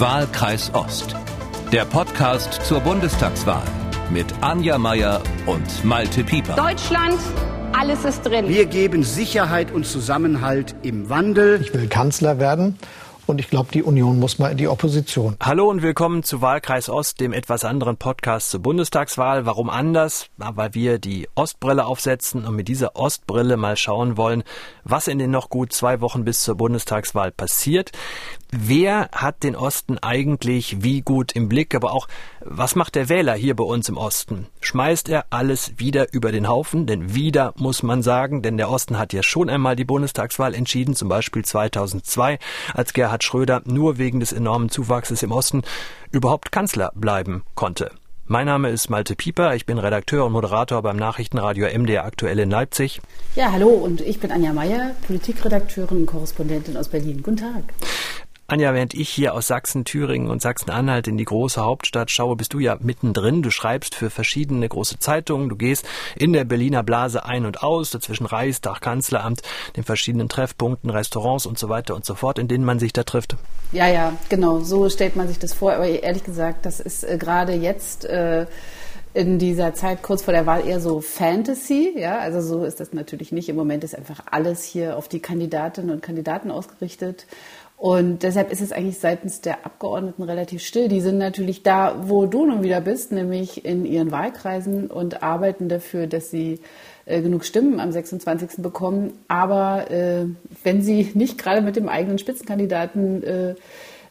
Wahlkreis Ost. Der Podcast zur Bundestagswahl mit Anja Meier und Malte Pieper. Deutschland, alles ist drin. Wir geben Sicherheit und Zusammenhalt im Wandel. Ich will Kanzler werden. Und ich glaube, die Union muss mal in die Opposition. Hallo und willkommen zu Wahlkreis Ost, dem etwas anderen Podcast zur Bundestagswahl. Warum anders? Weil wir die Ostbrille aufsetzen und mit dieser Ostbrille mal schauen wollen, was in den noch gut zwei Wochen bis zur Bundestagswahl passiert. Wer hat den Osten eigentlich wie gut im Blick? Aber auch, was macht der Wähler hier bei uns im Osten? Schmeißt er alles wieder über den Haufen? Denn wieder muss man sagen, denn der Osten hat ja schon einmal die Bundestagswahl entschieden, zum Beispiel 2002, als Gerhard Schröder nur wegen des enormen Zuwachses im Osten überhaupt Kanzler bleiben konnte. Mein Name ist Malte Pieper, ich bin Redakteur und Moderator beim Nachrichtenradio MDR aktuell in Leipzig. Ja, hallo und ich bin Anja Meier, Politikredakteurin und Korrespondentin aus Berlin. Guten Tag. Anja, während ich hier aus Sachsen, Thüringen und Sachsen-Anhalt in die große Hauptstadt schaue, bist du ja mittendrin. Du schreibst für verschiedene große Zeitungen. Du gehst in der Berliner Blase ein und aus, dazwischen Reichstag, Kanzleramt, den verschiedenen Treffpunkten, Restaurants und so weiter und so fort, in denen man sich da trifft. Ja, ja, genau. So stellt man sich das vor. Aber ehrlich gesagt, das ist äh, gerade jetzt äh, in dieser Zeit kurz vor der Wahl eher so Fantasy, ja, also so ist das natürlich nicht. Im Moment ist einfach alles hier auf die Kandidatinnen und Kandidaten ausgerichtet. Und deshalb ist es eigentlich seitens der Abgeordneten relativ still. Die sind natürlich da, wo du nun wieder bist, nämlich in ihren Wahlkreisen und arbeiten dafür, dass sie äh, genug Stimmen am 26. bekommen. Aber äh, wenn sie nicht gerade mit dem eigenen Spitzenkandidaten äh,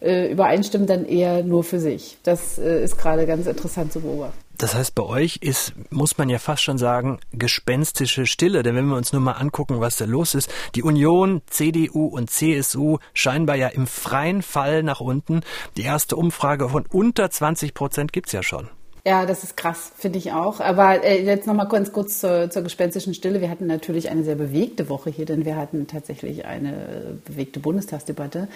äh übereinstimmen, dann eher nur für sich. Das äh, ist gerade ganz interessant zu beobachten. Das heißt, bei euch ist, muss man ja fast schon sagen, gespenstische Stille. Denn wenn wir uns nur mal angucken, was da los ist, die Union, CDU und CSU scheinbar ja im freien Fall nach unten. Die erste Umfrage von unter 20 Prozent gibt's ja schon. Ja, das ist krass, finde ich auch. Aber äh, jetzt nochmal ganz kurz zur, zur gespenstischen Stille. Wir hatten natürlich eine sehr bewegte Woche hier, denn wir hatten tatsächlich eine bewegte Bundestagsdebatte.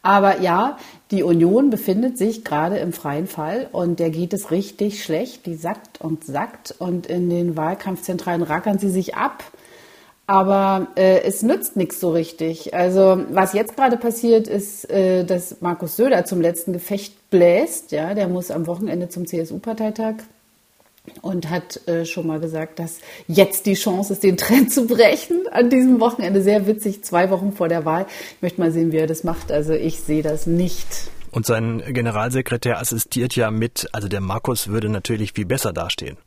Aber ja, die Union befindet sich gerade im freien Fall und der geht es richtig schlecht. Die sackt und sackt und in den Wahlkampfzentralen rackern sie sich ab. Aber äh, es nützt nichts so richtig. Also was jetzt gerade passiert, ist, äh, dass Markus Söder zum letzten Gefecht bläst. Ja, der muss am Wochenende zum CSU-Parteitag und hat äh, schon mal gesagt, dass jetzt die Chance ist, den Trend zu brechen an diesem Wochenende. Sehr witzig, zwei Wochen vor der Wahl. Ich möchte mal sehen, wie er das macht. Also ich sehe das nicht. Und sein Generalsekretär assistiert ja mit, also der Markus würde natürlich viel besser dastehen.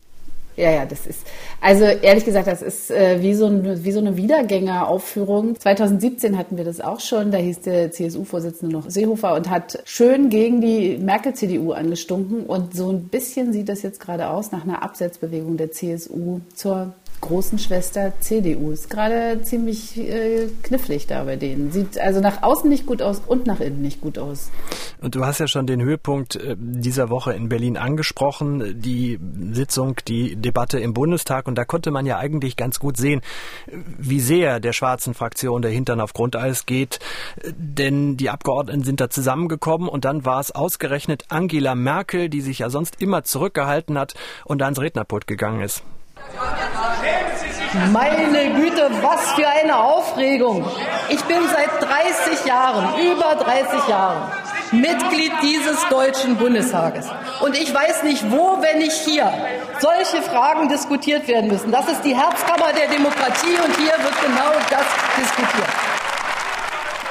Ja, ja, das ist, also ehrlich gesagt, das ist äh, wie, so ein, wie so eine Wiedergängeraufführung. 2017 hatten wir das auch schon, da hieß der CSU-Vorsitzende noch Seehofer und hat schön gegen die Merkel-CDU angestunken und so ein bisschen sieht das jetzt gerade aus nach einer Absetzbewegung der CSU zur großen Schwester CDU. Ist gerade ziemlich äh, knifflig da bei denen. Sieht also nach außen nicht gut aus und nach innen nicht gut aus. Und du hast ja schon den Höhepunkt äh, dieser Woche in Berlin angesprochen, die Sitzung, die Debatte im Bundestag. Und da konnte man ja eigentlich ganz gut sehen, wie sehr der schwarzen Fraktion der Hintern auf Grundeis geht. Denn die Abgeordneten sind da zusammengekommen und dann war es ausgerechnet Angela Merkel, die sich ja sonst immer zurückgehalten hat und da ans Rednerpult gegangen ist. Meine Güte, was für eine Aufregung. Ich bin seit 30 Jahren, über 30 Jahren, Mitglied dieses Deutschen Bundestages. Und ich weiß nicht, wo, wenn nicht hier, solche Fragen diskutiert werden müssen. Das ist die Herzkammer der Demokratie und hier wird genau das diskutiert.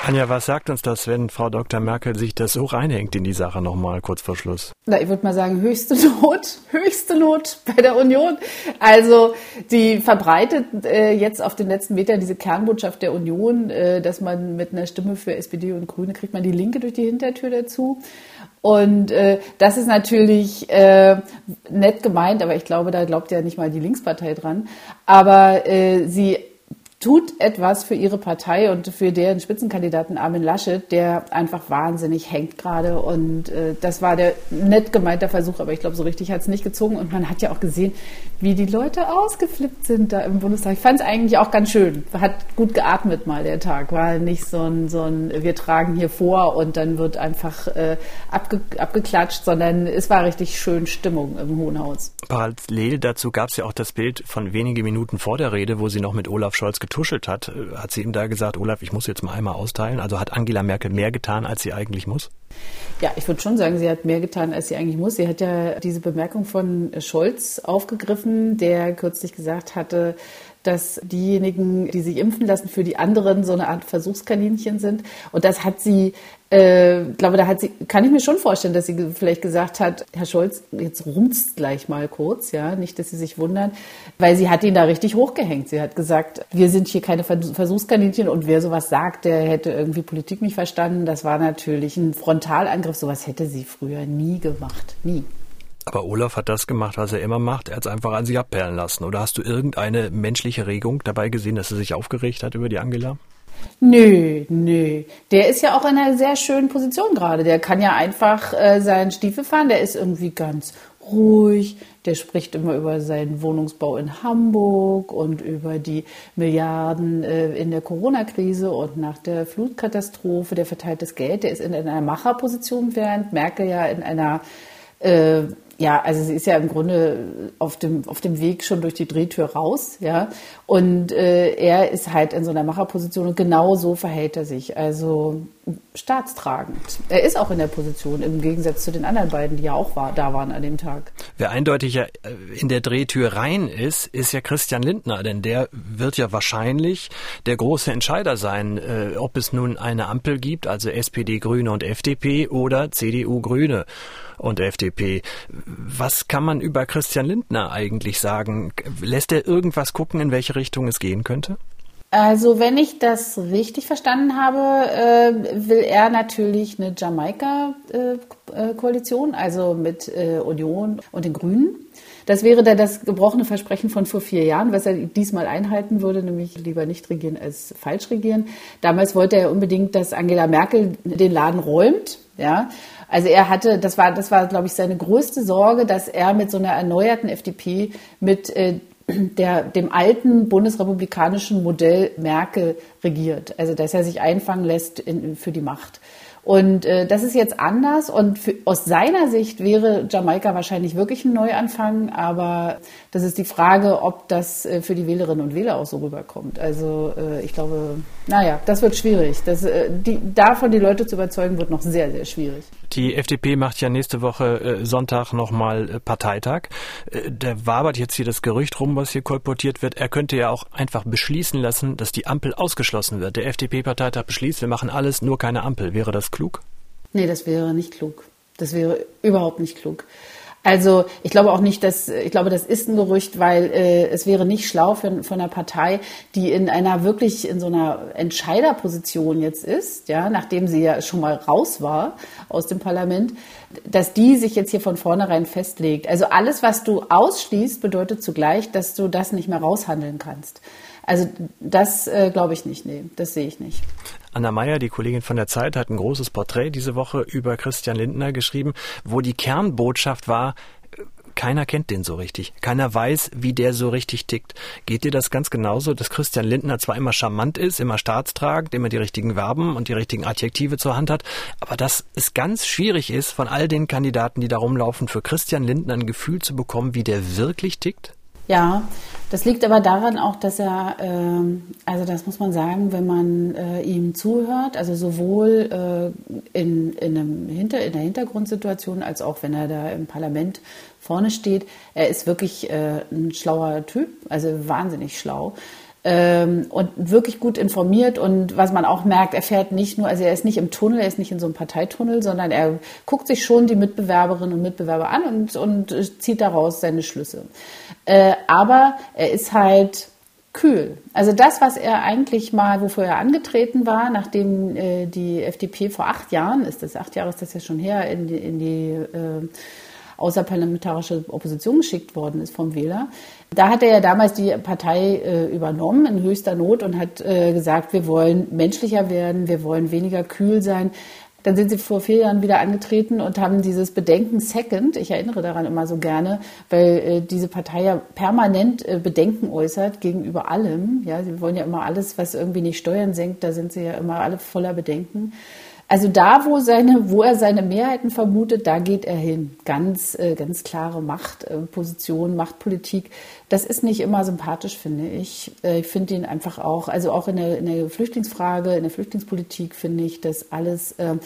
Anja, was sagt uns das, wenn Frau Dr. Merkel sich das so reinhängt in die Sache nochmal kurz vor Schluss? Na, ich würde mal sagen, höchste Not, höchste Not bei der Union. Also die verbreitet äh, jetzt auf den letzten Metern diese Kernbotschaft der Union, äh, dass man mit einer Stimme für SPD und Grüne kriegt man die Linke durch die Hintertür dazu. Und äh, das ist natürlich äh, nett gemeint, aber ich glaube, da glaubt ja nicht mal die Linkspartei dran. Aber äh, sie tut etwas für ihre Partei und für deren Spitzenkandidaten Armin Laschet, der einfach wahnsinnig hängt gerade. Und äh, das war der nett gemeinte Versuch, aber ich glaube, so richtig hat es nicht gezogen. Und man hat ja auch gesehen, wie die Leute ausgeflippt sind da im Bundestag. Ich fand es eigentlich auch ganz schön. Hat gut geatmet mal der Tag. War nicht so ein, so ein wir tragen hier vor und dann wird einfach äh, abge, abgeklatscht, sondern es war richtig schön Stimmung im Hohen Haus. Parallel dazu gab es ja auch das Bild von wenige Minuten vor der Rede, wo sie noch mit Olaf Scholz getuschelt hat. Äh, hat sie ihm da gesagt, Olaf, ich muss jetzt mal einmal austeilen? Also hat Angela Merkel mehr getan, als sie eigentlich muss? Ja, ich würde schon sagen, sie hat mehr getan, als sie eigentlich muss. Sie hat ja diese Bemerkung von Scholz aufgegriffen, der kürzlich gesagt hatte, dass diejenigen, die sich impfen lassen, für die anderen so eine Art Versuchskaninchen sind. Und das hat sie, äh, glaube, da hat sie, kann ich mir schon vorstellen, dass sie vielleicht gesagt hat, Herr Scholz, jetzt rumst gleich mal kurz, ja, nicht, dass Sie sich wundern, weil sie hat ihn da richtig hochgehängt. Sie hat gesagt, wir sind hier keine Versuchskaninchen und wer sowas sagt, der hätte irgendwie Politik nicht verstanden. Das war natürlich ein Frontalangriff. Sowas hätte sie früher nie gemacht. Nie. Aber Olaf hat das gemacht, was er immer macht. Er hat es einfach an sich abperlen lassen. Oder hast du irgendeine menschliche Regung dabei gesehen, dass er sich aufgeregt hat über die Angela? Nö, nö. Der ist ja auch in einer sehr schönen Position gerade. Der kann ja einfach äh, seinen Stiefel fahren. Der ist irgendwie ganz ruhig. Der spricht immer über seinen Wohnungsbau in Hamburg und über die Milliarden äh, in der Corona-Krise und nach der Flutkatastrophe. Der verteilt das Geld. Der ist in einer Macherposition, während Merkel ja in einer äh, ja, also sie ist ja im Grunde auf dem, auf dem Weg schon durch die Drehtür raus, ja. Und äh, er ist halt in so einer Macherposition und genau so verhält er sich. Also staatstragend. Er ist auch in der Position, im Gegensatz zu den anderen beiden, die ja auch war, da waren an dem Tag. Wer eindeutig ja äh, in der Drehtür rein ist, ist ja Christian Lindner, denn der wird ja wahrscheinlich der große Entscheider sein, äh, ob es nun eine Ampel gibt, also SPD, Grüne und FDP oder CDU, Grüne und FDP. Was kann man über Christian Lindner eigentlich sagen? Lässt er irgendwas gucken, in welche Richtung es gehen könnte? Also wenn ich das richtig verstanden habe, äh, will er natürlich eine Jamaika-Koalition, äh, also mit äh, Union und den Grünen. Das wäre dann das gebrochene Versprechen von vor vier Jahren, was er diesmal einhalten würde, nämlich lieber nicht regieren als falsch regieren. Damals wollte er unbedingt, dass Angela Merkel den Laden räumt. Ja, also er hatte, das war, das war, glaube ich, seine größte Sorge, dass er mit so einer erneuerten FDP mit äh, der, dem alten bundesrepublikanischen Modell Merkel regiert. Also dass er sich einfangen lässt in, für die Macht. Und äh, das ist jetzt anders und für, aus seiner Sicht wäre Jamaika wahrscheinlich wirklich ein Neuanfang, aber das ist die Frage, ob das äh, für die Wählerinnen und Wähler auch so rüberkommt. Also äh, ich glaube, naja, das wird schwierig. Das, äh, die, davon die Leute zu überzeugen, wird noch sehr, sehr schwierig. Die FDP macht ja nächste Woche Sonntag nochmal Parteitag. Da wabert jetzt hier das Gerücht rum, was hier kolportiert wird. Er könnte ja auch einfach beschließen lassen, dass die Ampel ausgeschlossen wird. Der FDP-Parteitag beschließt, wir machen alles, nur keine Ampel. Wäre das klug? Nee, das wäre nicht klug. Das wäre überhaupt nicht klug. Also ich glaube auch nicht, dass ich glaube, das ist ein Gerücht, weil äh, es wäre nicht schlau für, für eine Partei, die in einer wirklich in so einer Entscheiderposition jetzt ist, ja, nachdem sie ja schon mal raus war aus dem Parlament, dass die sich jetzt hier von vornherein festlegt. Also alles, was du ausschließt, bedeutet zugleich, dass du das nicht mehr raushandeln kannst. Also das äh, glaube ich nicht, nee, das sehe ich nicht. Anna Meyer, die Kollegin von der Zeit, hat ein großes Porträt diese Woche über Christian Lindner geschrieben, wo die Kernbotschaft war, keiner kennt den so richtig. Keiner weiß, wie der so richtig tickt. Geht dir das ganz genauso, dass Christian Lindner zwar immer charmant ist, immer staatstragend, immer die richtigen Verben und die richtigen Adjektive zur Hand hat, aber dass es ganz schwierig ist, von all den Kandidaten, die da rumlaufen, für Christian Lindner ein Gefühl zu bekommen, wie der wirklich tickt? Ja, das liegt aber daran auch, dass er, äh, also das muss man sagen, wenn man äh, ihm zuhört, also sowohl äh, in, in, einem Hinter, in der Hintergrundsituation als auch wenn er da im Parlament vorne steht, er ist wirklich äh, ein schlauer Typ, also wahnsinnig schlau ähm, und wirklich gut informiert. Und was man auch merkt, er fährt nicht nur, also er ist nicht im Tunnel, er ist nicht in so einem Parteitunnel, sondern er guckt sich schon die Mitbewerberinnen und Mitbewerber an und, und zieht daraus seine Schlüsse. Äh, aber er ist halt kühl. Also das, was er eigentlich mal, wofür er angetreten war, nachdem äh, die FDP vor acht Jahren, ist das acht Jahre ist das ja schon her, in die, in die äh, außerparlamentarische Opposition geschickt worden ist vom Wähler, da hat er ja damals die Partei äh, übernommen in höchster Not und hat äh, gesagt, wir wollen menschlicher werden, wir wollen weniger kühl sein. Dann sind sie vor vier Jahren wieder angetreten und haben dieses Bedenken Second, ich erinnere daran immer so gerne, weil äh, diese Partei ja permanent äh, Bedenken äußert gegenüber allem. Ja, sie wollen ja immer alles, was irgendwie nicht Steuern senkt, da sind sie ja immer alle voller Bedenken Also da, wo, seine, wo er seine Mehrheiten vermutet, da geht er hin. Ganz, äh, ganz klare Machtposition, Machtpolitik. Das ist nicht immer sympathisch, finde ich. Äh, ich finde ihn einfach auch, also auch in der, in der Flüchtlingsfrage, in der Flüchtlingspolitik finde ich das alles, äh,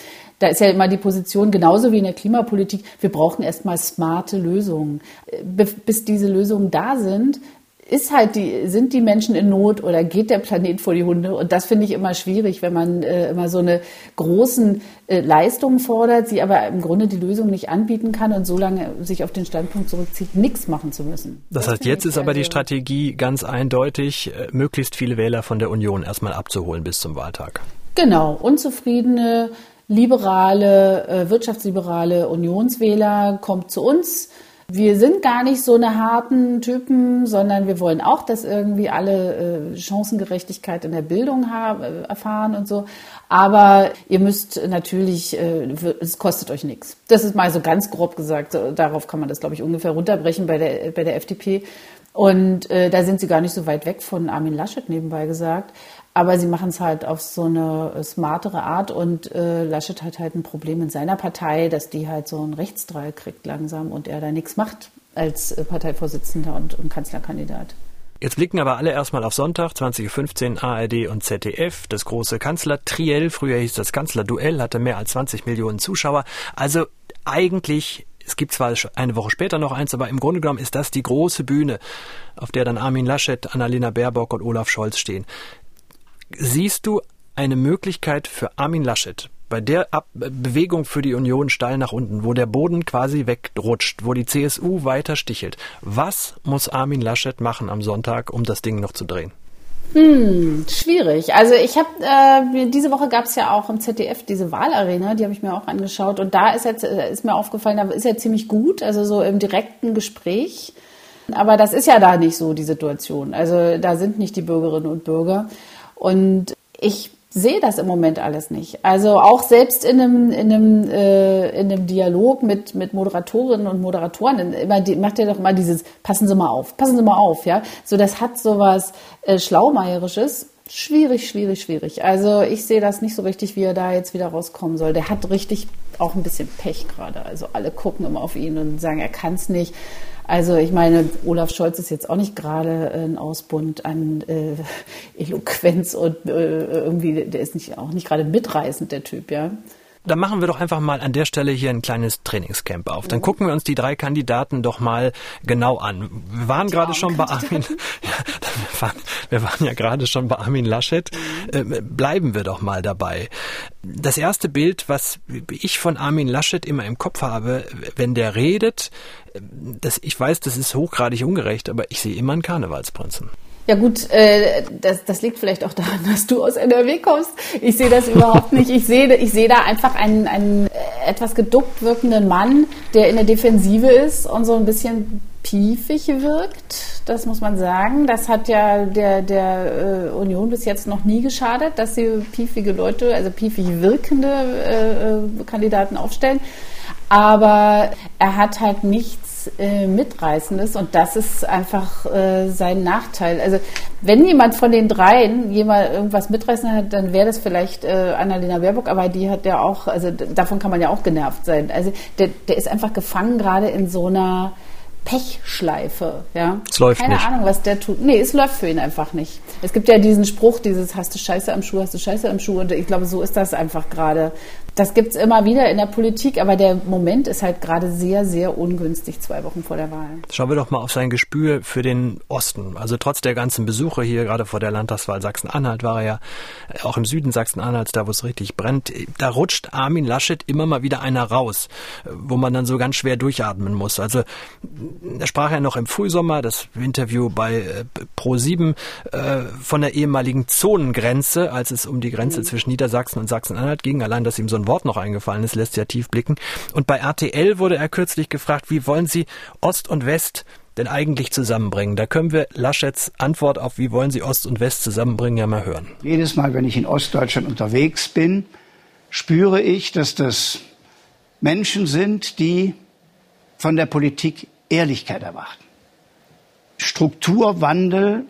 da ist ja immer die Position, genauso wie in der Klimapolitik, wir brauchen erstmal smarte Lösungen. Äh, bis diese Lösungen da sind, ist halt die, sind die Menschen in Not oder geht der Planet vor die Hunde? Und das finde ich immer schwierig, wenn man äh, immer so eine großen äh, Leistungen fordert, sie aber im Grunde die Lösung nicht anbieten kann und so lange sich auf den Standpunkt zurückzieht, nichts machen zu müssen. Das, das heißt, jetzt ist aber die Strategie ganz eindeutig, äh, möglichst viele Wähler von der Union erstmal abzuholen bis zum Wahltag. Genau, unzufriedene, liberale, äh, wirtschaftsliberale Unionswähler kommt zu uns wir sind gar nicht so eine harten Typen, sondern wir wollen auch, dass irgendwie alle äh, Chancengerechtigkeit in der Bildung haben, äh, erfahren und so. Aber ihr müsst natürlich, äh, es kostet euch nichts. Das ist mal so ganz grob gesagt. Darauf kann man das, glaube ich, ungefähr runterbrechen bei der, bei der FDP. Und äh, da sind sie gar nicht so weit weg von Armin Laschet nebenbei gesagt. Aber sie machen es halt auf so eine smartere Art und äh, Laschet hat halt ein Problem in seiner Partei, dass die halt so einen Rechtsdrall kriegt langsam und er da nichts macht als äh, Parteivorsitzender und, und Kanzlerkandidat. Jetzt blicken aber alle erstmal auf Sonntag, 2015, ARD und ZDF. Das große Kanzler-Triell, früher hieß das Kanzler-Duell, hatte mehr als 20 Millionen Zuschauer. Also eigentlich es gibt zwar eine Woche später noch eins, aber im Grunde genommen ist das die große Bühne, auf der dann Armin Laschet, Annalena Baerbock und Olaf Scholz stehen. Siehst du eine Möglichkeit für Armin Laschet, bei der Ab Bewegung für die Union steil nach unten, wo der Boden quasi wegrutscht, wo die CSU weiter stichelt. Was muss Armin Laschet machen am Sonntag, um das Ding noch zu drehen? Hm, schwierig. Also ich habe äh, diese Woche gab es ja auch im ZDF diese Wahlarena, die habe ich mir auch angeschaut und da ist jetzt äh, ist mir aufgefallen, da ist er ziemlich gut, also so im direkten Gespräch. Aber das ist ja da nicht so die Situation. Also da sind nicht die Bürgerinnen und Bürger. Und ich sehe das im Moment alles nicht. Also auch selbst in einem, in einem, äh, in einem Dialog mit, mit Moderatorinnen und Moderatoren, immer die, macht er doch mal dieses, passen Sie mal auf, passen Sie mal auf, ja. So, das hat sowas äh, Schlaumeierisches. Schwierig, schwierig, schwierig. Also ich sehe das nicht so richtig, wie er da jetzt wieder rauskommen soll. Der hat richtig auch ein bisschen Pech gerade. Also alle gucken immer auf ihn und sagen, er kann es nicht. Also ich meine, Olaf Scholz ist jetzt auch nicht gerade ein Ausbund an äh, Eloquenz und äh, irgendwie, der ist nicht, auch nicht gerade mitreißend, der Typ, ja dann machen wir doch einfach mal an der Stelle hier ein kleines Trainingscamp auf. Dann gucken wir uns die drei Kandidaten doch mal genau an. Wir waren gerade schon bei Armin, ja, wir, waren, wir waren ja gerade schon bei Armin Laschet. Mhm. Äh, bleiben wir doch mal dabei. Das erste Bild, was ich von Armin Laschet immer im Kopf habe, wenn der redet, äh, das, ich weiß, das ist hochgradig ungerecht, aber ich sehe immer einen Karnevalsprinzen. Ja gut, äh, das, das liegt vielleicht auch daran, dass du aus NRW kommst. Ich sehe das überhaupt nicht. Ich sehe, ich sehe da einfach einen, einen etwas geduckt wirkenden Mann, der in der Defensive ist und so ein bisschen piefig wirkt. Das muss man sagen. Das hat ja der, der äh, Union bis jetzt noch nie geschadet, dass sie piefige Leute, also piefig wirkende äh, äh Kandidaten aufstellen. Aber er hat halt nichts äh, Mitreißendes und das ist einfach äh, sein Nachteil. Also wenn jemand von den dreien jemand irgendwas mitreißen hat, dann wäre das vielleicht äh, Annalena Baerbock, aber die hat ja auch, also davon kann man ja auch genervt sein. Also der, der ist einfach gefangen gerade in so einer Pechschleife. Ja? Es läuft Keine nicht. Ahnung, was der tut. Nee, es läuft für ihn einfach nicht. Es gibt ja diesen Spruch, dieses hast du Scheiße am Schuh, hast du Scheiße am Schuh. Und ich glaube, so ist das einfach gerade. Das gibt es immer wieder in der Politik, aber der Moment ist halt gerade sehr, sehr ungünstig, zwei Wochen vor der Wahl. Schauen wir doch mal auf sein Gespür für den Osten. Also trotz der ganzen Besuche hier, gerade vor der Landtagswahl Sachsen-Anhalt war er ja auch im Süden Sachsen-Anhalts, da wo es richtig brennt. Da rutscht Armin Laschet immer mal wieder einer raus, wo man dann so ganz schwer durchatmen muss. Also da sprach er noch im Frühsommer, das Interview bei äh, Pro7, äh, von der ehemaligen Zonengrenze, als es um die Grenze mhm. zwischen Niedersachsen und Sachsen-Anhalt ging. Allein, dass ihm so Wort noch eingefallen ist, lässt ja tief blicken. Und bei RTL wurde er kürzlich gefragt, wie wollen Sie Ost und West denn eigentlich zusammenbringen? Da können wir Laschets Antwort auf, wie wollen Sie Ost und West zusammenbringen, ja mal hören. Jedes Mal, wenn ich in Ostdeutschland unterwegs bin, spüre ich, dass das Menschen sind, die von der Politik Ehrlichkeit erwarten. Strukturwandel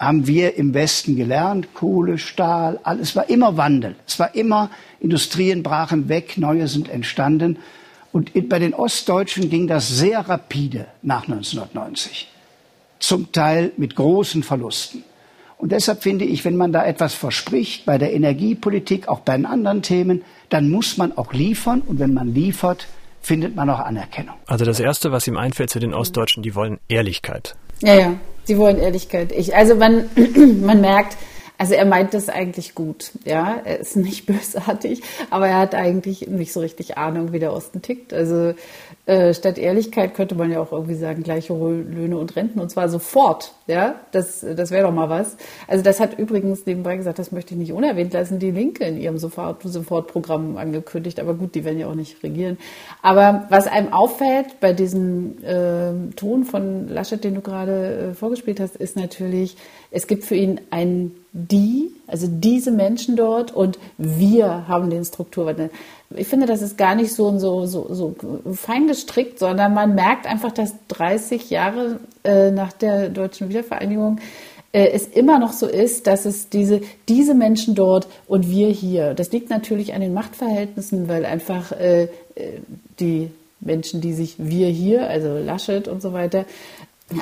haben wir im Westen gelernt. Kohle, Stahl, alles war immer Wandel. Es war immer, Industrien brachen weg, neue sind entstanden. Und bei den Ostdeutschen ging das sehr rapide nach 1990. Zum Teil mit großen Verlusten. Und deshalb finde ich, wenn man da etwas verspricht, bei der Energiepolitik, auch bei den anderen Themen, dann muss man auch liefern. Und wenn man liefert, findet man auch Anerkennung. Also das Erste, was ihm einfällt zu den Ostdeutschen, die wollen Ehrlichkeit. Ja, ja, sie wollen Ehrlichkeit. Ich, also man, man merkt, also er meint das eigentlich gut, ja. Er ist nicht bösartig, aber er hat eigentlich nicht so richtig Ahnung, wie der Osten tickt. Also äh, statt Ehrlichkeit könnte man ja auch irgendwie sagen, gleiche Löhne und Renten und zwar sofort. Ja, das, das wäre doch mal was. Also das hat übrigens nebenbei gesagt, das möchte ich nicht unerwähnt lassen, die Linke in ihrem Sofort, Sofortprogramm angekündigt. Aber gut, die werden ja auch nicht regieren. Aber was einem auffällt bei diesem äh, Ton von Laschet, den du gerade äh, vorgespielt hast, ist natürlich, es gibt für ihn ein die, also diese Menschen dort und wir haben den Strukturwandel. Ich finde, das ist gar nicht so, so, so, so fein gestrickt, sondern man merkt einfach, dass 30 Jahre äh, nach der deutschen Wiedervereinigung äh, es immer noch so ist, dass es diese, diese Menschen dort und wir hier, das liegt natürlich an den Machtverhältnissen, weil einfach äh, äh die Menschen, die sich wir hier, also Laschet und so weiter,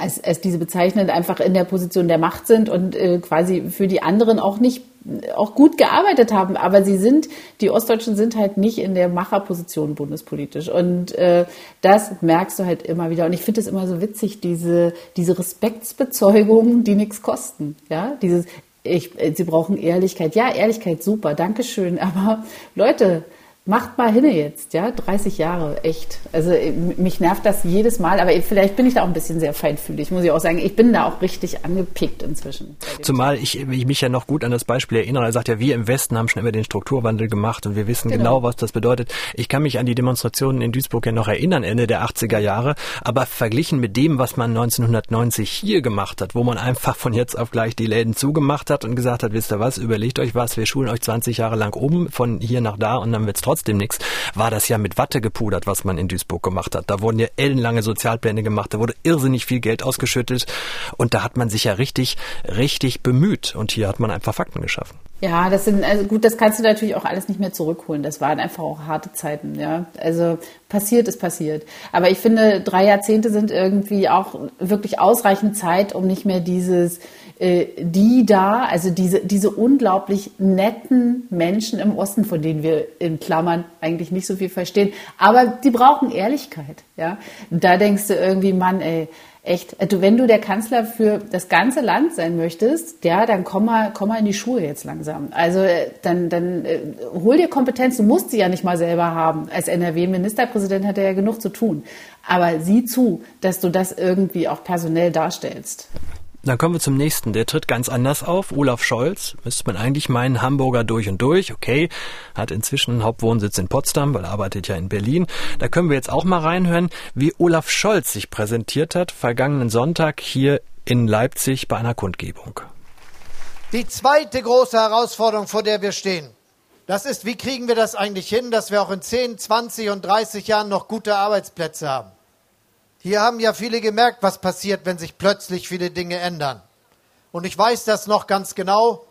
als, als diese bezeichnend einfach in der Position der Macht sind und äh, quasi für die anderen auch nicht auch gut gearbeitet haben, aber sie sind, die Ostdeutschen sind halt nicht in der Macherposition bundespolitisch. Und äh, das merkst du halt immer wieder. Und ich finde es immer so witzig, diese, diese Respektsbezeugungen, die nichts kosten. Ja, dieses, ich, sie brauchen Ehrlichkeit. Ja, Ehrlichkeit, super, Dankeschön. Aber Leute, Macht mal hinne jetzt, ja, 30 Jahre, echt. Also mich nervt das jedes Mal, aber vielleicht bin ich da auch ein bisschen sehr feinfühlig, muss ich auch sagen. Ich bin da auch richtig angepickt inzwischen. Zumal ich, ich mich ja noch gut an das Beispiel erinnere. Er sagt ja, wir im Westen haben schon immer den Strukturwandel gemacht und wir wissen genau. genau, was das bedeutet. Ich kann mich an die Demonstrationen in Duisburg ja noch erinnern, Ende der 80er Jahre, aber verglichen mit dem, was man 1990 hier gemacht hat, wo man einfach von jetzt auf gleich die Läden zugemacht hat und gesagt hat, wisst ihr was, überlegt euch was, wir schulen euch 20 Jahre lang oben von hier nach da und dann wird's trotzdem trotzdem nichts, war das ja mit Watte gepudert, was man in Duisburg gemacht hat. Da wurden ja ellenlange Sozialpläne gemacht, da wurde irrsinnig viel Geld ausgeschüttet und da hat man sich ja richtig, richtig bemüht und hier hat man einfach Fakten geschaffen. Ja, das sind, also gut, das kannst du natürlich auch alles nicht mehr zurückholen. Das waren einfach auch harte Zeiten, ja. Also passiert ist passiert. Aber ich finde, drei Jahrzehnte sind irgendwie auch wirklich ausreichend Zeit, um nicht mehr dieses, die da, also diese, diese unglaublich netten Menschen im Osten, von denen wir in Klammern eigentlich nicht so viel verstehen, aber die brauchen Ehrlichkeit, ja. Da denkst du irgendwie, Mann, ey, echt, also wenn du der Kanzler für das ganze Land sein möchtest, ja, dann komm mal, komm mal in die Schuhe jetzt langsam. Also äh, dann, dann äh, hol dir Kompetenz, du musst sie ja nicht mal selber haben. Als NRW-Ministerpräsident hat er ja genug zu tun. Aber sieh zu, dass du das irgendwie auch personell darstellst. Dann kommen wir zum nächsten. Der tritt ganz anders auf. Olaf Scholz, müsste man eigentlich meinen, Hamburger durch und durch. Okay, hat inzwischen einen Hauptwohnsitz in Potsdam, weil er arbeitet ja in Berlin. Da können wir jetzt auch mal reinhören, wie Olaf Scholz sich präsentiert hat, vergangenen Sonntag hier in Leipzig bei einer Kundgebung. Die zweite große Herausforderung, vor der wir stehen, das ist, wie kriegen wir das eigentlich hin, dass wir auch in 10, 20 und 30 Jahren noch gute Arbeitsplätze haben? Hier haben ja viele gemerkt, was passiert, wenn sich plötzlich viele Dinge ändern. Und ich weiß das noch ganz genau,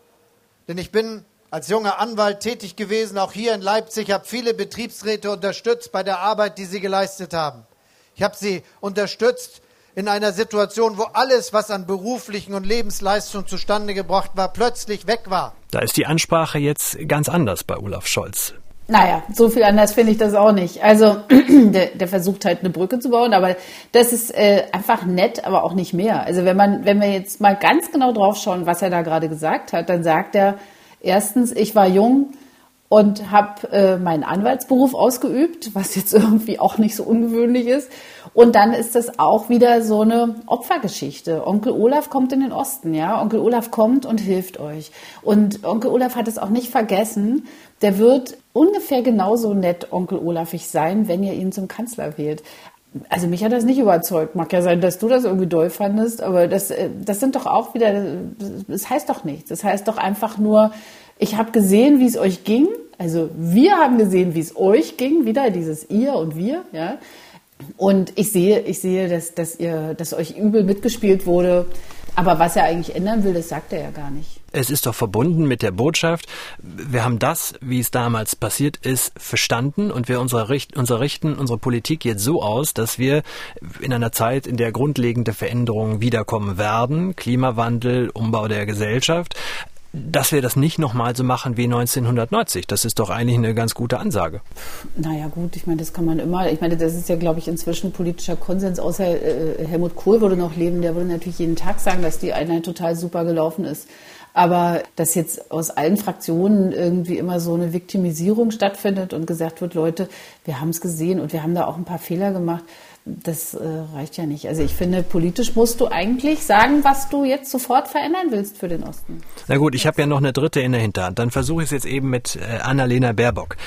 denn ich bin als junger Anwalt tätig gewesen, auch hier in Leipzig, habe viele Betriebsräte unterstützt bei der Arbeit, die sie geleistet haben. Ich habe sie unterstützt in einer Situation, wo alles, was an beruflichen und Lebensleistungen zustande gebracht war, plötzlich weg war. Da ist die Ansprache jetzt ganz anders bei Olaf Scholz. Naja, so viel anders finde ich das auch nicht. Also der, der versucht halt eine Brücke zu bauen, aber das ist äh, einfach nett, aber auch nicht mehr. Also wenn man, wenn wir jetzt mal ganz genau drauf schauen, was er da gerade gesagt hat, dann sagt er erstens, ich war jung und habe äh, meinen Anwaltsberuf ausgeübt, was jetzt irgendwie auch nicht so ungewöhnlich ist. Und dann ist das auch wieder so eine Opfergeschichte. Onkel Olaf kommt in den Osten, ja. Onkel Olaf kommt und hilft euch. Und Onkel Olaf hat es auch nicht vergessen. Der wird ungefähr genauso nett Onkel Olafig sein, wenn ihr ihn zum Kanzler wählt. Also mich hat das nicht überzeugt. Mag ja sein, dass du das irgendwie doll fandest, aber das, äh, das sind doch auch wieder, das heißt doch nichts. Das heißt doch einfach nur, ich habe gesehen, wie es euch ging. Also wir haben gesehen, wie es euch ging. Wieder dieses ihr und wir, ja. Und ich sehe, ich sehe, dass, dass ihr, dass euch übel mitgespielt wurde. Aber was er eigentlich ändern will, das sagt er ja gar nicht. Es ist doch verbunden mit der Botschaft, wir haben das, wie es damals passiert ist, verstanden und wir unsere, Richt unsere richten unsere Politik jetzt so aus, dass wir in einer Zeit, in der grundlegende Veränderungen wiederkommen werden, Klimawandel, Umbau der Gesellschaft, dass wir das nicht nochmal so machen wie 1990. Das ist doch eigentlich eine ganz gute Ansage. Naja gut, ich meine, das kann man immer, ich meine, das ist ja, glaube ich, inzwischen politischer Konsens, außer äh, Helmut Kohl würde noch leben, der würde natürlich jeden Tag sagen, dass die Einheit total super gelaufen ist. Aber dass jetzt aus allen Fraktionen irgendwie immer so eine Viktimisierung stattfindet und gesagt wird, Leute, wir haben es gesehen und wir haben da auch ein paar Fehler gemacht, das äh, reicht ja nicht. Also ich finde, politisch musst du eigentlich sagen, was du jetzt sofort verändern willst für den Osten. Na gut, ich habe ja noch eine dritte in der Hinterhand. Dann versuche ich es jetzt eben mit äh, Annalena Baerbock.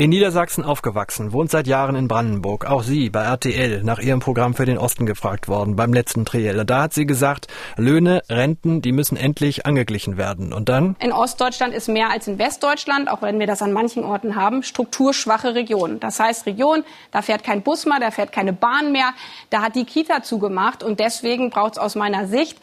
In Niedersachsen aufgewachsen, wohnt seit Jahren in Brandenburg. Auch sie bei RTL nach ihrem Programm für den Osten gefragt worden, beim letzten Triell. Da hat sie gesagt, Löhne, Renten, die müssen endlich angeglichen werden. Und dann? In Ostdeutschland ist mehr als in Westdeutschland, auch wenn wir das an manchen Orten haben, strukturschwache Regionen. Das heißt Region, da fährt kein Bus mehr, da fährt keine Bahn mehr, da hat die Kita zugemacht. Und deswegen braucht es aus meiner Sicht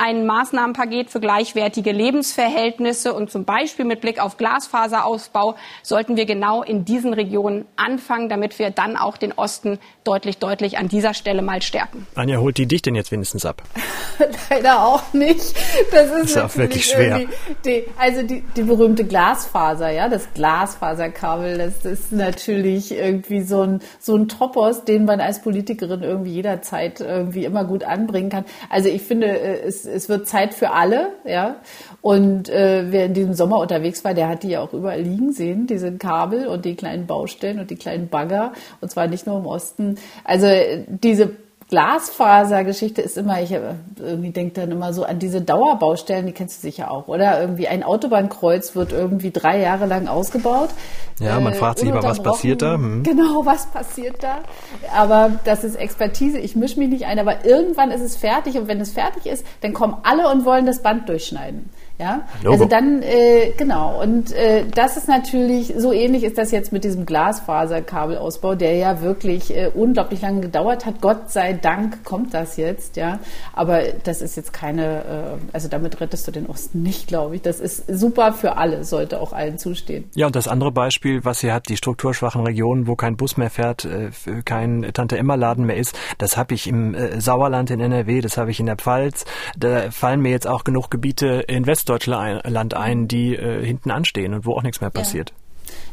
ein Maßnahmenpaket für gleichwertige Lebensverhältnisse und zum Beispiel mit Blick auf Glasfaserausbau sollten wir genau in diesen Regionen anfangen, damit wir dann auch den Osten deutlich, deutlich an dieser Stelle mal stärken. Anja, holt die dich denn jetzt wenigstens ab? Leider auch nicht. Das ist, das ist auch wirklich schwer. Die, also die, die berühmte Glasfaser, ja, das Glasfaserkabel, das ist natürlich irgendwie so ein, so ein Topos, den man als Politikerin irgendwie jederzeit irgendwie immer gut anbringen kann. Also ich finde, äh, es, es wird Zeit für alle, ja. Und äh, wer in diesem Sommer unterwegs war, der hat die ja auch überall liegen sehen, diese Kabel und die kleinen Baustellen und die kleinen Bagger. Und zwar nicht nur im Osten. Also diese Glasfasergeschichte ist immer, ich irgendwie denke dann immer so an diese Dauerbaustellen, die kennst du sicher auch, oder? Irgendwie ein Autobahnkreuz wird irgendwie drei Jahre lang ausgebaut. Ja, man äh, fragt sich immer, was passiert da? Hm. Genau, was passiert da? Aber das ist Expertise, ich mische mich nicht ein, aber irgendwann ist es fertig und wenn es fertig ist, dann kommen alle und wollen das Band durchschneiden. Ja, Logo. also dann äh, genau und äh, das ist natürlich so ähnlich ist das jetzt mit diesem Glasfaserkabelausbau, der ja wirklich äh, unglaublich lange gedauert hat. Gott sei Dank kommt das jetzt, ja, aber das ist jetzt keine, äh, also damit rettest du den Osten nicht, glaube ich. Das ist super für alle, sollte auch allen zustehen. Ja und das andere Beispiel, was ihr habt, die strukturschwachen Regionen, wo kein Bus mehr fährt, äh, kein Tante Emma Laden mehr ist, das habe ich im äh, Sauerland in NRW, das habe ich in der Pfalz. Da fallen mir jetzt auch genug Gebiete in West Ostdeutschland ein, die äh, hinten anstehen und wo auch nichts mehr passiert. Ja.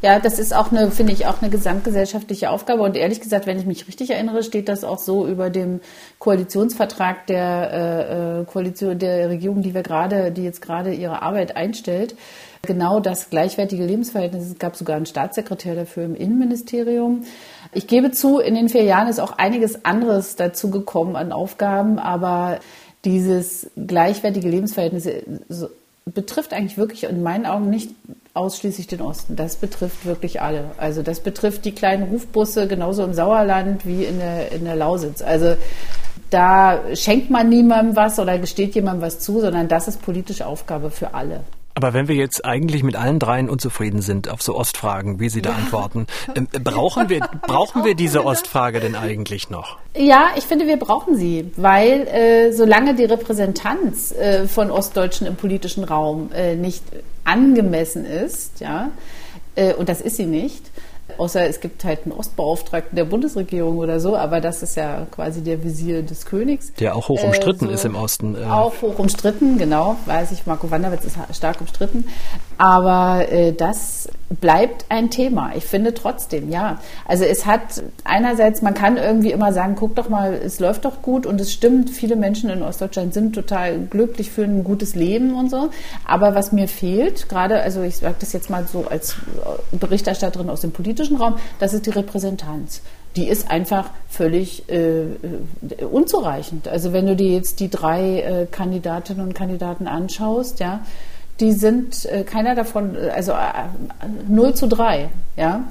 Ja, das ist auch eine, finde ich, auch eine gesamtgesellschaftliche Aufgabe. Und ehrlich gesagt, wenn ich mich richtig erinnere, steht das auch so über dem Koalitionsvertrag der äh, äh Koalition der Regierung, die wir gerade, die jetzt gerade ihre Arbeit einstellt. Genau das gleichwertige Lebensverhältnis. Es gab sogar einen Staatssekretär dafür im Innenministerium. Ich gebe zu, in den vier Jahren ist auch einiges anderes dazu gekommen an Aufgaben, aber dieses gleichwertige Lebensverhältnis betrifft eigentlich wirklich in meinen Augen nicht ausschließlich den Osten. Das betrifft wirklich alle. Also das betrifft die kleinen Rufbusse genauso im Sauerland wie in der, in der Lausitz. Also da schenkt man niemandem was oder gesteht jemandem was zu, sondern das ist politische Aufgabe für alle. Aber wenn wir jetzt eigentlich mit allen dreien unzufrieden sind auf so Ostfragen, wie Sie da ja. antworten, äh, brauchen wir brauchen wir diese Ostfrage denn eigentlich noch? Ja, ich finde, wir brauchen sie, weil äh, solange die Repräsentanz äh, von Ostdeutschen im politischen Raum äh, nicht angemessen ist, ja, äh, und das ist sie nicht, Außer es gibt halt einen Ostbeauftragten der Bundesregierung oder so, aber das ist ja quasi der Visier des Königs. Der auch hoch umstritten äh, so ist im Osten. Äh. Auch hoch umstritten, genau. Weiß ich, Marco Wanderwitz ist stark umstritten. Aber äh, das bleibt ein Thema. Ich finde trotzdem, ja. Also es hat einerseits, man kann irgendwie immer sagen, guck doch mal, es läuft doch gut und es stimmt, viele Menschen in Ostdeutschland sind total glücklich, führen ein gutes Leben und so. Aber was mir fehlt, gerade, also ich sage das jetzt mal so als Berichterstatterin aus dem politischen Raum, das ist die Repräsentanz die ist einfach völlig äh, unzureichend. Also wenn du dir jetzt die drei äh, Kandidatinnen und Kandidaten anschaust, ja, die sind äh, keiner davon, äh, also äh, 0 zu 3. Ja?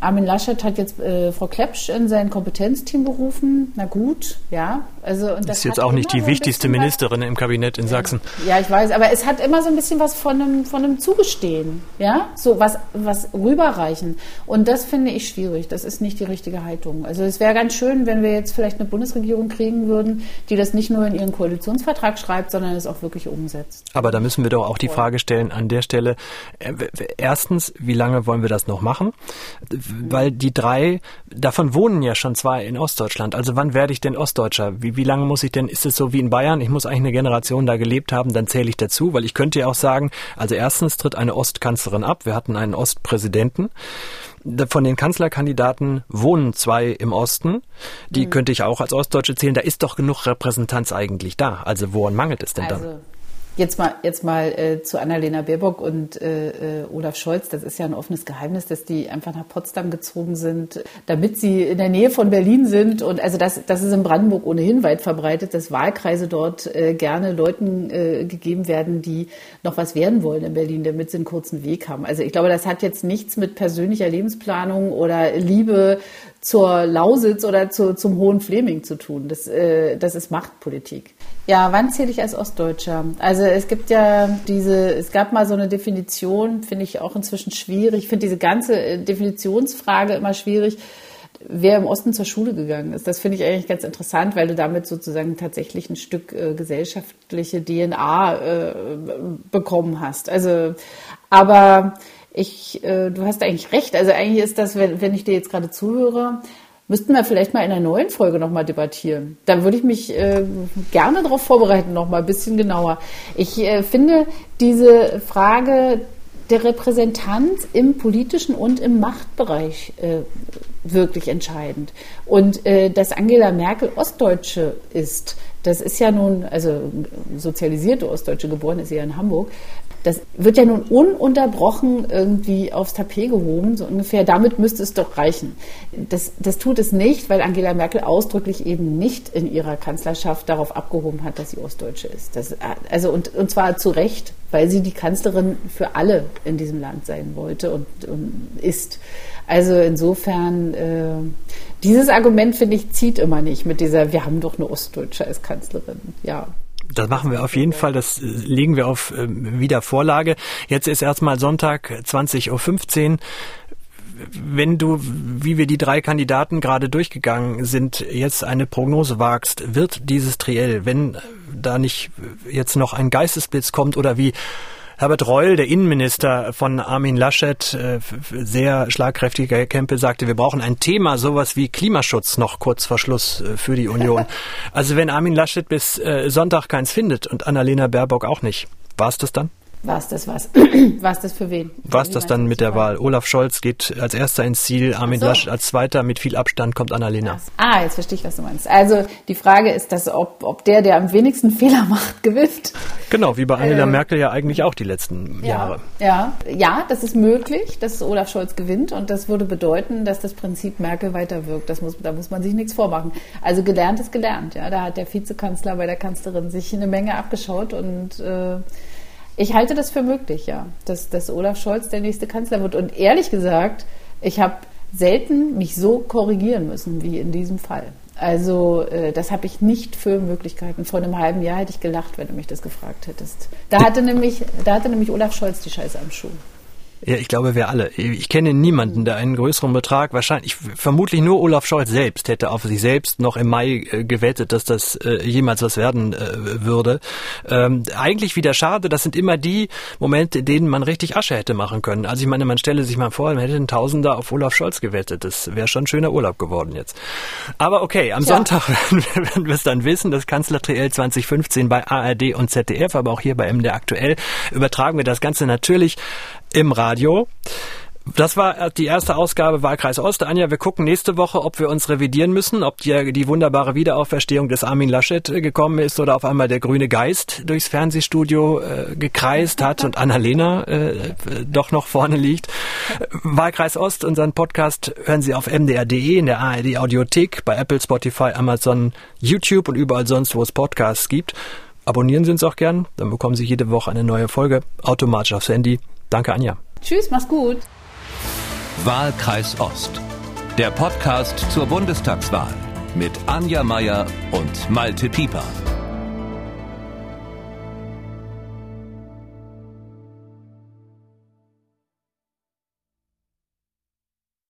Armin Laschet hat jetzt äh, Frau Klepsch in sein Kompetenzteam berufen. Na gut, ja. Also, und das ist jetzt auch nicht die so wichtigste Ministerin im Kabinett in Sachsen. Ja, ich weiß, aber es hat immer so ein bisschen was von einem, von einem Zugestehen, ja, so was, was rüberreichen. Und das finde ich schwierig. Das ist nicht die richtige Haltung. Also es wäre ganz schön, wenn wir jetzt vielleicht eine Bundesregierung kriegen würden, die das nicht nur in ihren Koalitionsvertrag schreibt, sondern es auch wirklich umsetzt. Aber da müssen wir doch auch die Frage stellen an der Stelle. Äh, erstens, wie lange wollen wir das noch machen? Weil die drei, davon wohnen ja schon zwei in Ostdeutschland. Also wann werde ich denn Ostdeutscher? Wie wie, wie lange muss ich denn, ist es so wie in Bayern, ich muss eigentlich eine Generation da gelebt haben, dann zähle ich dazu, weil ich könnte ja auch sagen, also erstens tritt eine Ostkanzlerin ab, wir hatten einen Ostpräsidenten. Von den Kanzlerkandidaten wohnen zwei im Osten. Die mhm. könnte ich auch als Ostdeutsche zählen. Da ist doch genug Repräsentanz eigentlich da. Also woran mangelt es denn also, dann? Jetzt mal, jetzt mal äh, zu Annalena Baerbock und äh, äh, Olaf Scholz. Das ist ja ein offenes Geheimnis, dass die einfach nach Potsdam gezogen sind, damit sie in der Nähe von Berlin sind. Und also das, das ist in Brandenburg ohnehin weit verbreitet, dass Wahlkreise dort äh, gerne Leuten äh, gegeben werden, die noch was werden wollen in Berlin, damit sie einen kurzen Weg haben. Also ich glaube, das hat jetzt nichts mit persönlicher Lebensplanung oder Liebe zur Lausitz oder zu, zum Hohen Fleming zu tun. Das, äh, das ist Machtpolitik. Ja, wann zähle ich als Ostdeutscher? Also es gibt ja diese, es gab mal so eine Definition, finde ich auch inzwischen schwierig. Ich finde diese ganze äh, Definitionsfrage immer schwierig, wer im Osten zur Schule gegangen ist. Das finde ich eigentlich ganz interessant, weil du damit sozusagen tatsächlich ein Stück äh, gesellschaftliche DNA äh, bekommen hast. Also, aber ich, äh, du hast eigentlich recht. Also eigentlich ist das, wenn, wenn ich dir jetzt gerade zuhöre, müssten wir vielleicht mal in einer neuen Folge nochmal debattieren. Da würde ich mich äh, gerne darauf vorbereiten, nochmal ein bisschen genauer. Ich äh, finde diese Frage der Repräsentanz im politischen und im Machtbereich äh, wirklich entscheidend. Und äh, dass Angela Merkel Ostdeutsche ist, das ist ja nun, also sozialisierte Ostdeutsche geboren ist sie ja in Hamburg, das wird ja nun ununterbrochen irgendwie aufs Tapet gehoben, so ungefähr. Damit müsste es doch reichen. Das, das tut es nicht, weil Angela Merkel ausdrücklich eben nicht in ihrer Kanzlerschaft darauf abgehoben hat, dass sie Ostdeutsche ist. Das, also und, und zwar zu Recht, weil sie die Kanzlerin für alle in diesem Land sein wollte und, und ist. Also insofern, äh, dieses Argument, finde ich, zieht immer nicht mit dieser, wir haben doch eine Ostdeutsche als Kanzlerin. Ja. Das machen wir auf jeden Fall. Das äh, legen wir auf äh, Wiedervorlage. Jetzt ist erstmal Sonntag 20.15 Uhr wenn du, wie wir die drei Kandidaten gerade durchgegangen sind, jetzt eine Prognose wagst, wird dieses Triell, wenn da nicht jetzt noch ein Geistesblitz kommt oder wie Herbert Reul, der Innenminister von Armin Laschet, äh, sehr schlagkräftiger Kempe, sagte, wir brauchen ein Thema, sowas wie Klimaschutz noch kurz vor Schluss äh, für die Union. Also wenn Armin Laschet bis äh, Sonntag keins findet und Annalena Baerbock auch nicht, war es das dann? War es das was? War es das für wen? War es das dann mit der Wahl? Olaf Scholz geht als erster ins Ziel, Armin so. Laschet als zweiter, mit viel Abstand kommt Annalena. Das. Ah, jetzt verstehe ich, was du meinst. Also die Frage ist, dass ob, ob der, der am wenigsten Fehler macht, gewinnt. Genau, wie bei Angela äh, Merkel ja eigentlich auch die letzten ja, Jahre. Ja, ja, das ist möglich, dass Olaf Scholz gewinnt und das würde bedeuten, dass das Prinzip Merkel weiterwirkt. Das muss, da muss man sich nichts vormachen. Also gelernt ist gelernt. Ja, da hat der Vizekanzler bei der Kanzlerin sich eine Menge abgeschaut und äh, ich halte das für möglich, ja, dass, dass Olaf Scholz der nächste Kanzler wird. Und ehrlich gesagt, ich habe selten mich so korrigieren müssen wie in diesem Fall. Also äh, das habe ich nicht für Möglichkeiten. Vor einem halben Jahr hätte ich gelacht, wenn du mich das gefragt hättest. Da hatte nämlich, da hatte nämlich Olaf Scholz die Scheiße am Schuh. Ja, ich glaube, wir alle. Ich kenne niemanden, der einen größeren Betrag, wahrscheinlich, vermutlich nur Olaf Scholz selbst hätte auf sich selbst noch im Mai äh, gewettet, dass das äh, jemals was werden äh, würde. Ähm, eigentlich wieder schade, das sind immer die Momente, in denen man richtig Asche hätte machen können. Also ich meine, man stelle sich mal vor, man hätte einen Tausender auf Olaf Scholz gewettet. Das wäre schon ein schöner Urlaub geworden jetzt. Aber okay, am ja. Sonntag werden wir es dann wissen, das Kanzler-Triell 2015 bei ARD und ZDF, aber auch hier bei MDR aktuell übertragen wir das Ganze natürlich im Radio. Das war die erste Ausgabe Wahlkreis Ost. Anja, wir gucken nächste Woche, ob wir uns revidieren müssen, ob die, die wunderbare Wiederauferstehung des Armin Laschet äh, gekommen ist oder auf einmal der grüne Geist durchs Fernsehstudio äh, gekreist hat und Annalena äh, doch noch vorne liegt. Wahlkreis Ost, unseren Podcast hören Sie auf mdr.de, in der ARD Audiothek, bei Apple, Spotify, Amazon, YouTube und überall sonst, wo es Podcasts gibt. Abonnieren Sie uns auch gern, dann bekommen Sie jede Woche eine neue Folge automatisch aufs Handy. Danke, Anja. Tschüss, mach's gut. Wahlkreis Ost. Der Podcast zur Bundestagswahl mit Anja Meier und Malte Pieper.